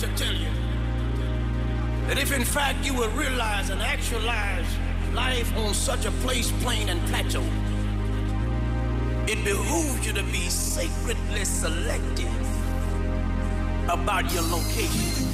to tell you that if in fact you would realize and actualize life on such a place, plain, and plateau, it behooves you to be sacredly selective about your location.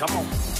Come on.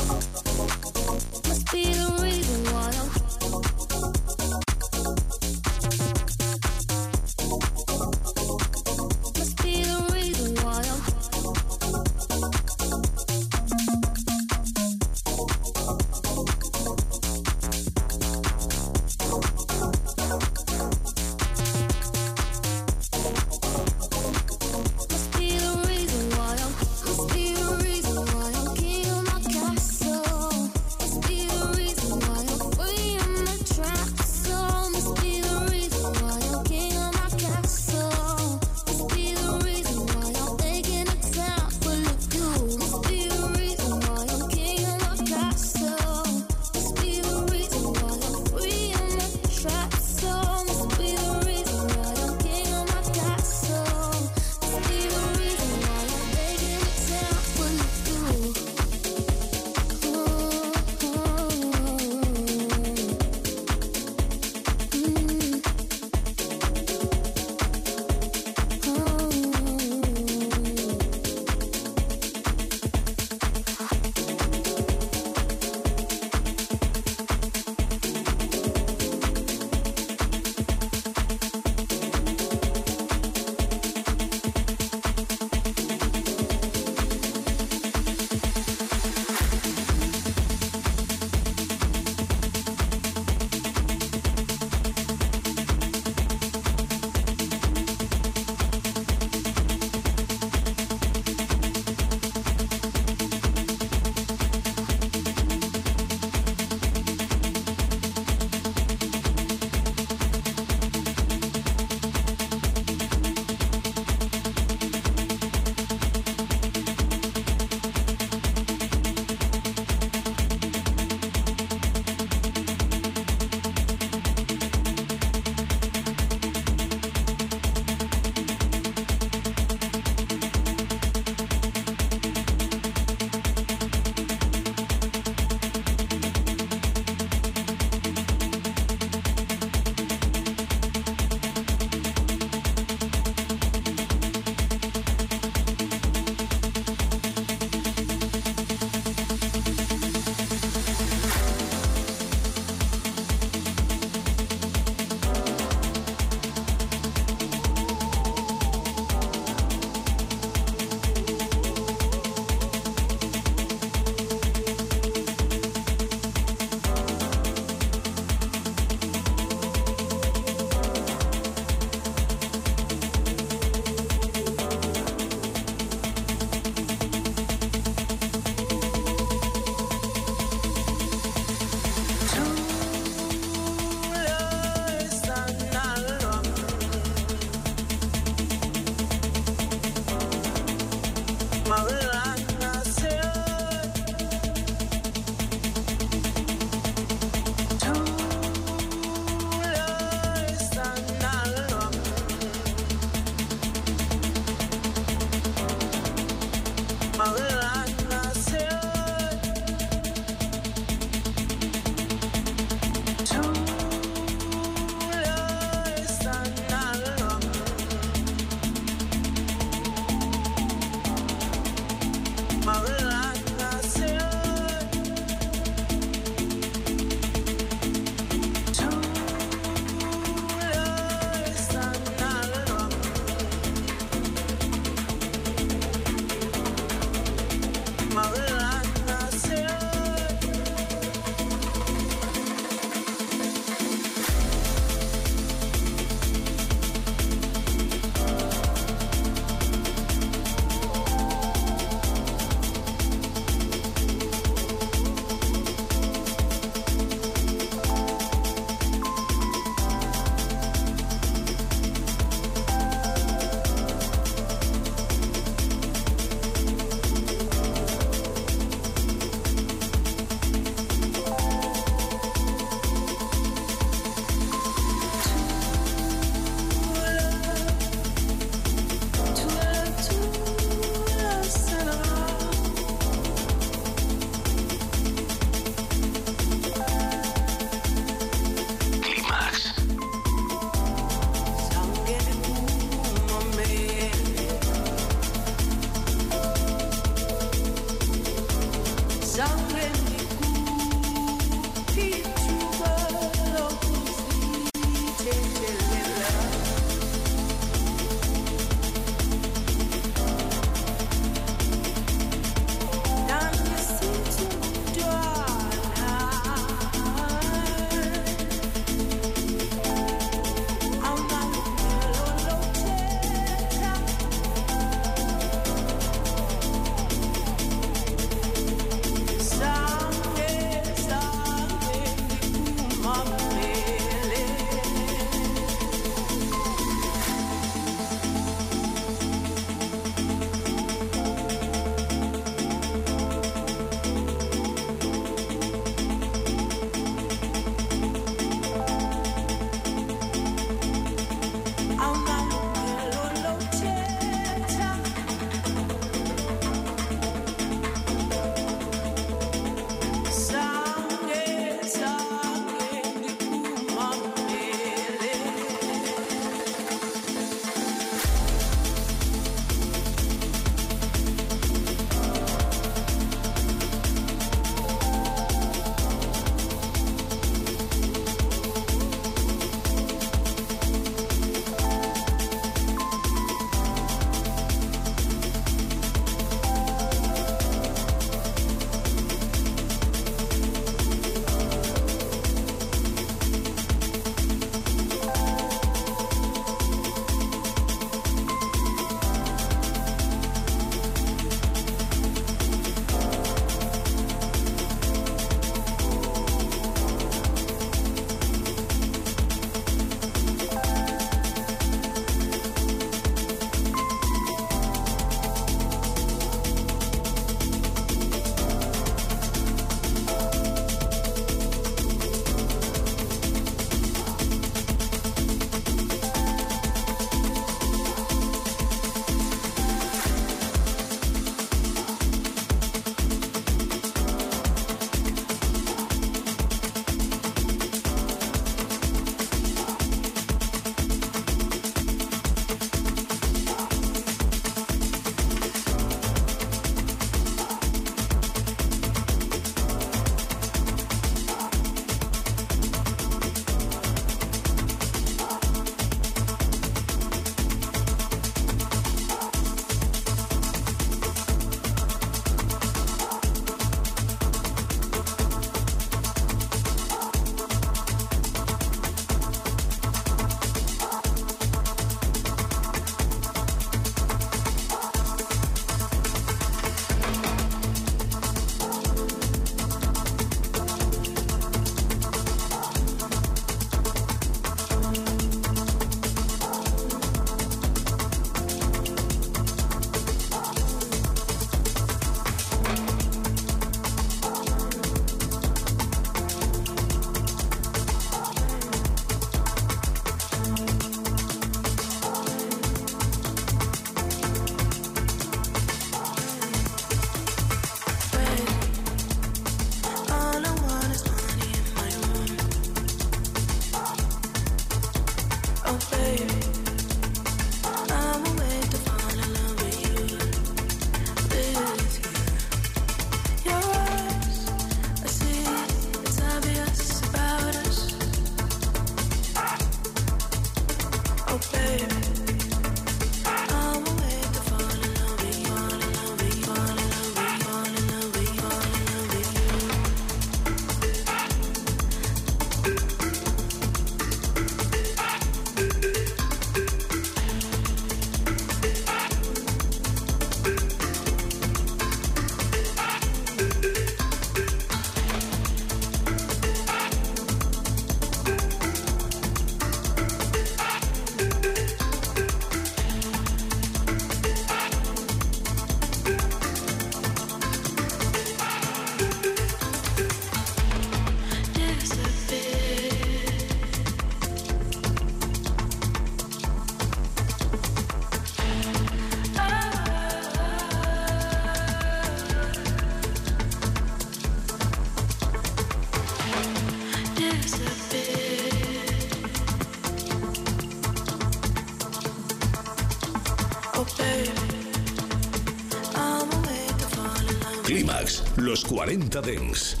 Los 40 Dents.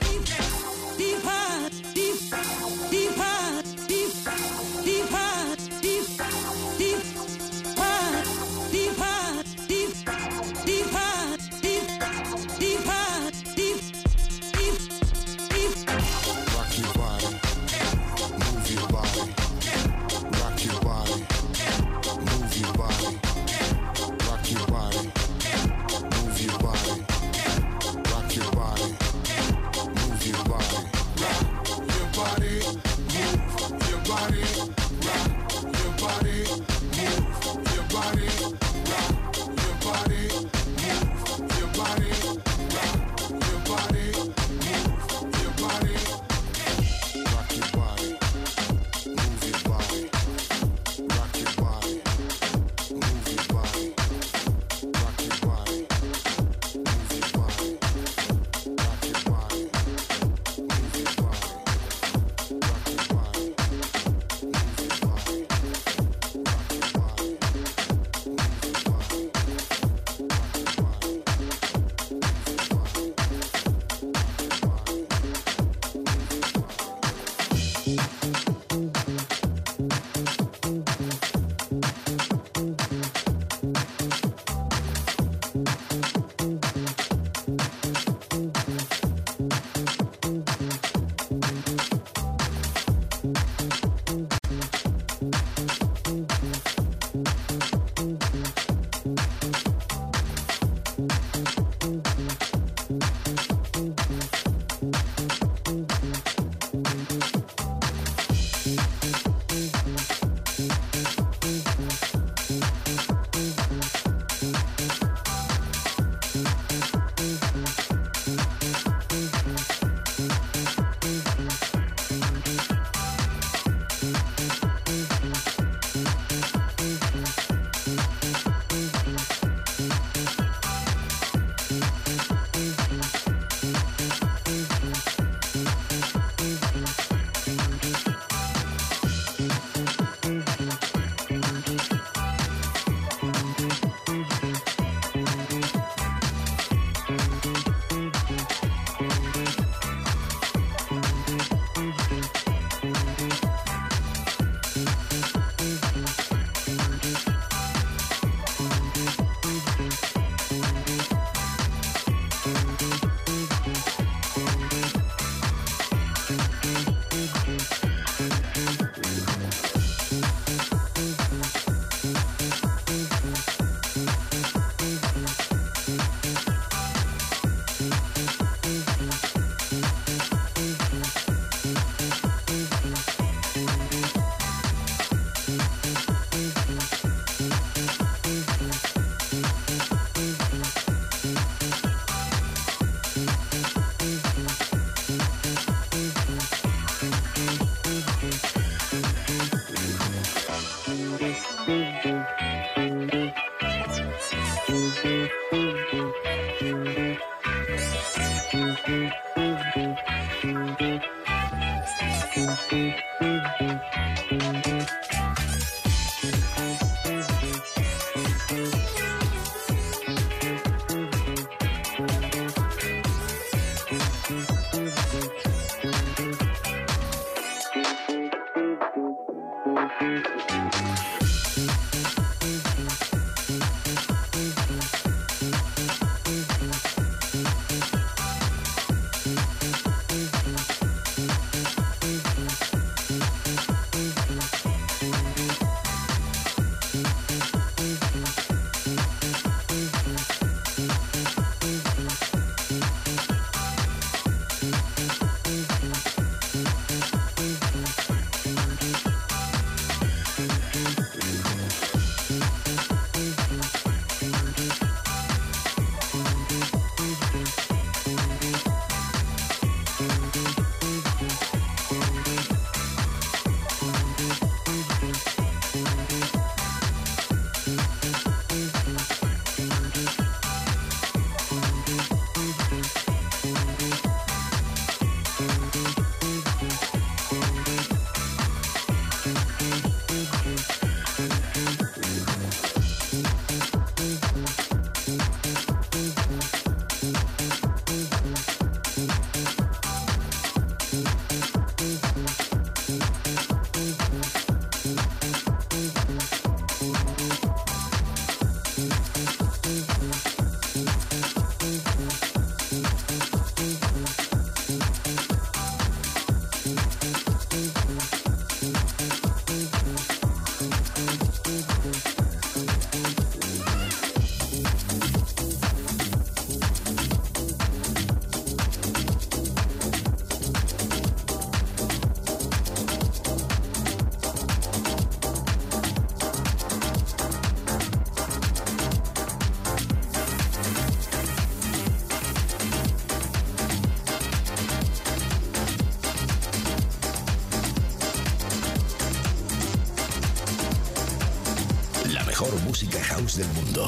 House del mundo.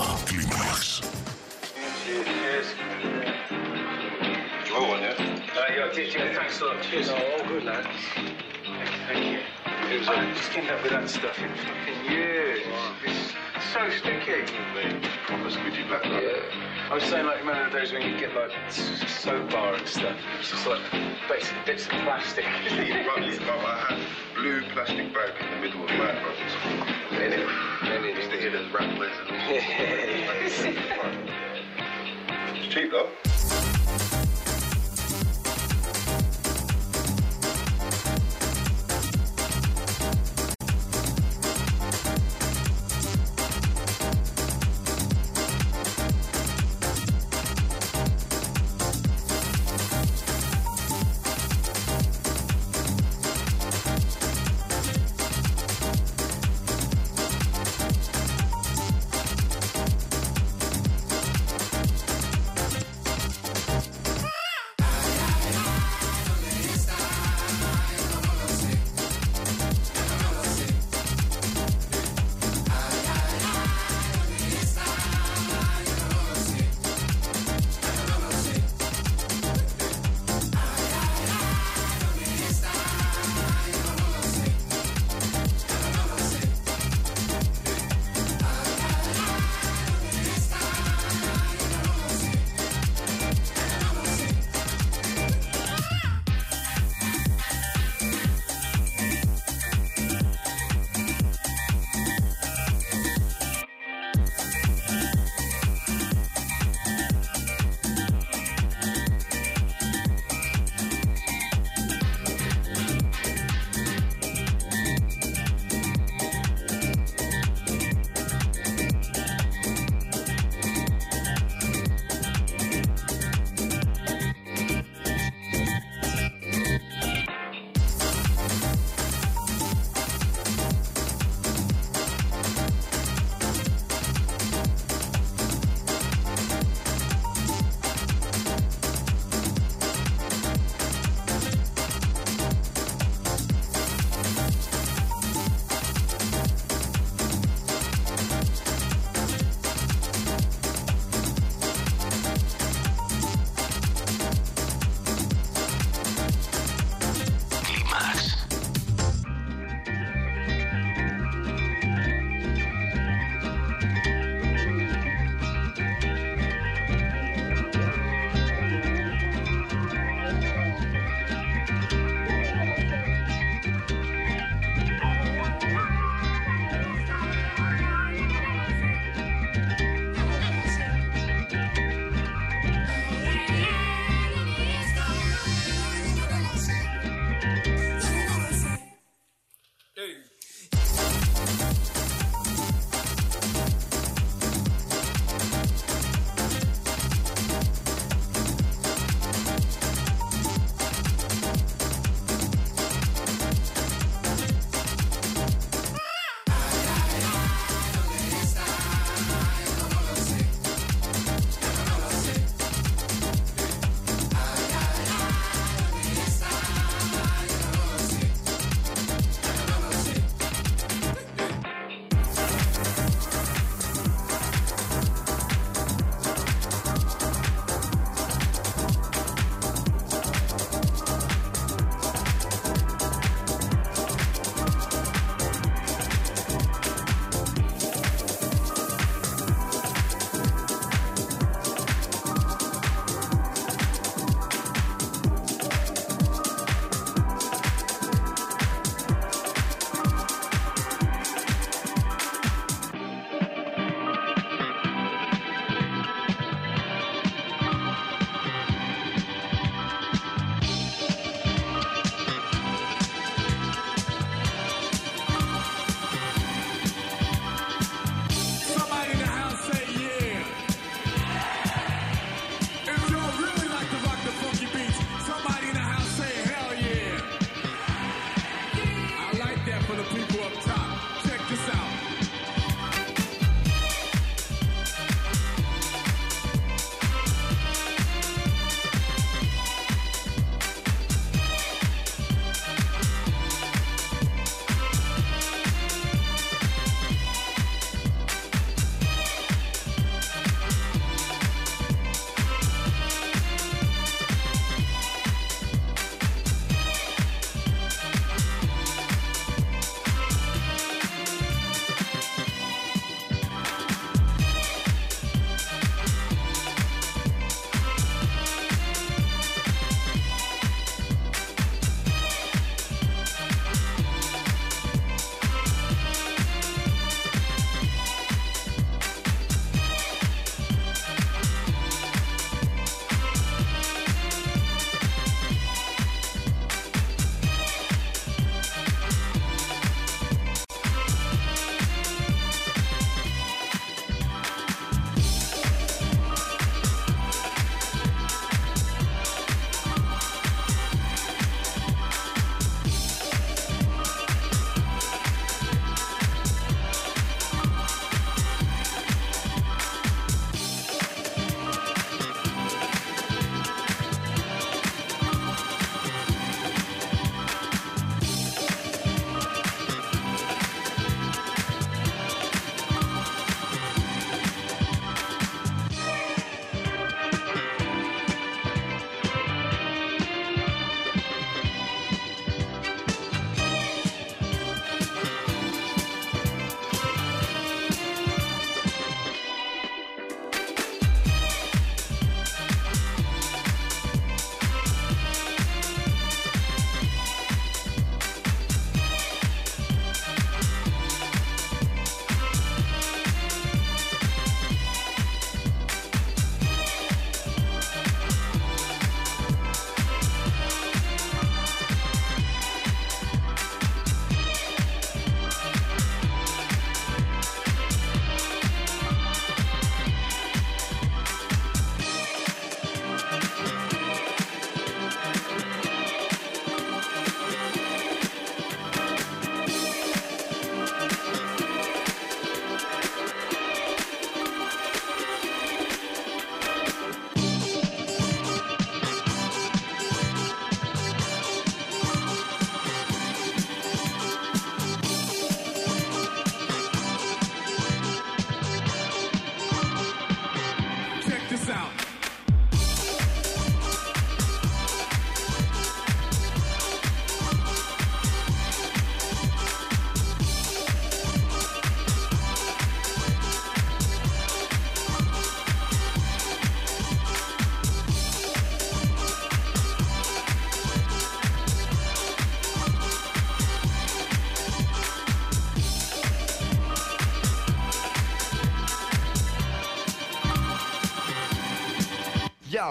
You want one, yeah? Uh, yeah, cheers, thanks a lot. Cheers. Oh, all good, lad. Thank you. It was, I just came up with that stuff in fucking years. It's so sticky. Proper squidgy black nut. Yeah. I was saying, like, remember the days when you get, like, soap bar and stuff? It's just, like, basic bits of plastic. You know, I had blue plastic bag in the middle of my brothers. In it. And it Used to hear those rattlers and all. Yeah. It's cheap though.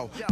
Yo.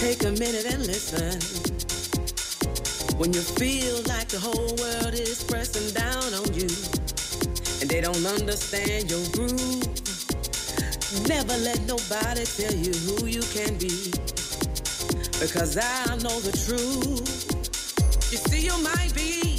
Take a minute and listen. When you feel like the whole world is pressing down on you and they don't understand your groove, never let nobody tell you who you can be because I know the truth. You see, you might be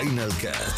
Final Cut.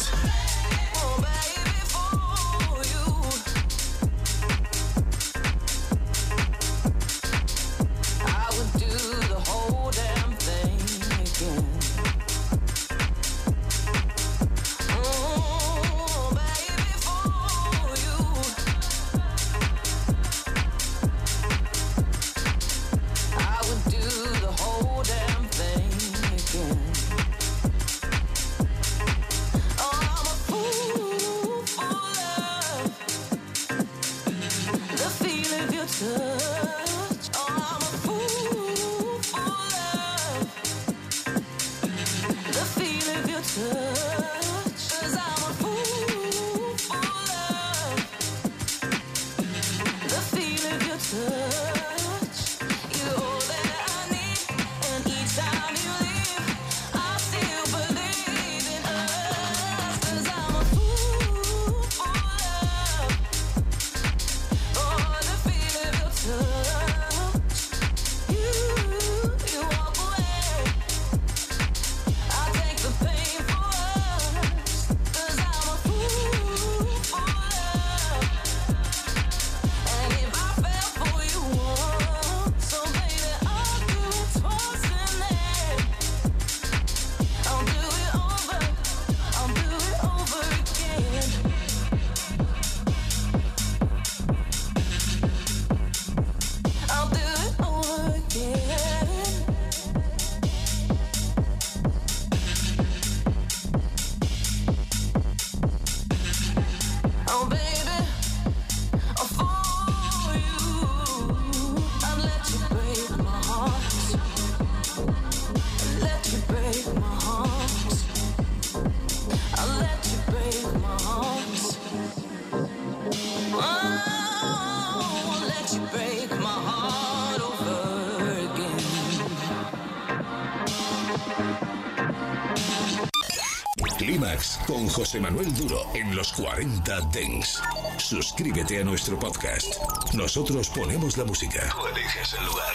José Manuel Duro en los 40 Dengs. Suscríbete a nuestro podcast. Nosotros ponemos la música. Tú eliges el lugar.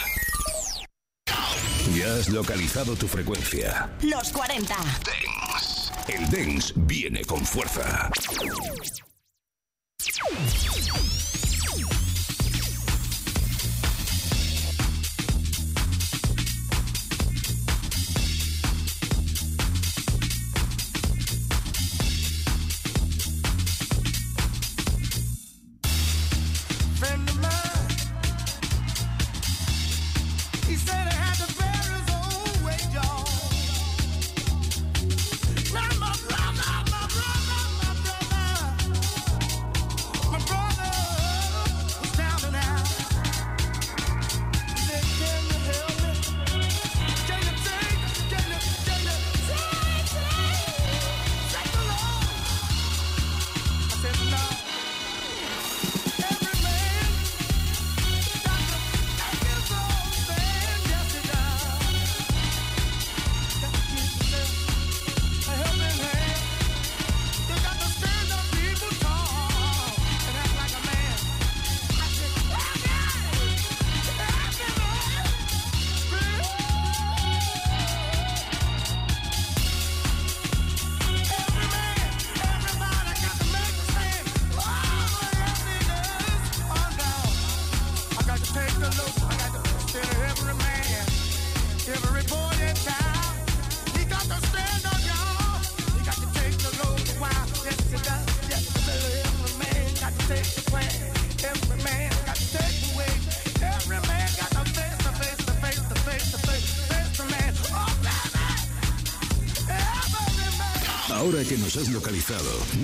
Ya has localizado tu frecuencia. Los 40 Dengs. El Dengs viene con fuerza.